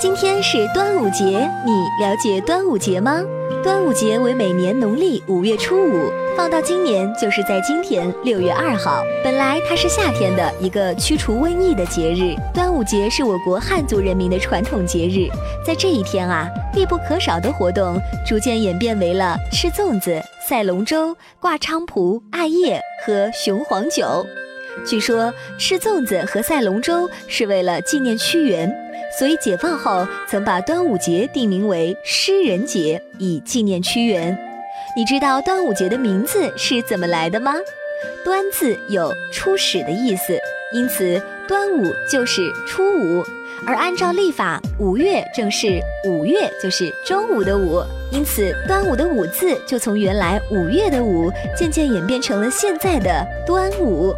今天是端午节，你了解端午节吗？端午节为每年农历五月初五，放到今年就是在今天六月二号。本来它是夏天的一个驱除瘟疫的节日，端午节是我国汉族人民的传统节日。在这一天啊，必不可少的活动逐渐演变为了吃粽子、赛龙舟、挂菖蒲、艾叶和雄黄酒。据说吃粽子和赛龙舟是为了纪念屈原。所以解放后曾把端午节定名为诗人节，以纪念屈原。你知道端午节的名字是怎么来的吗？端字有初始的意思，因此端午就是初五。而按照历法，五月正是五月，就是中午的午，因此端午的午字就从原来五月的午，渐渐演变成了现在的端午。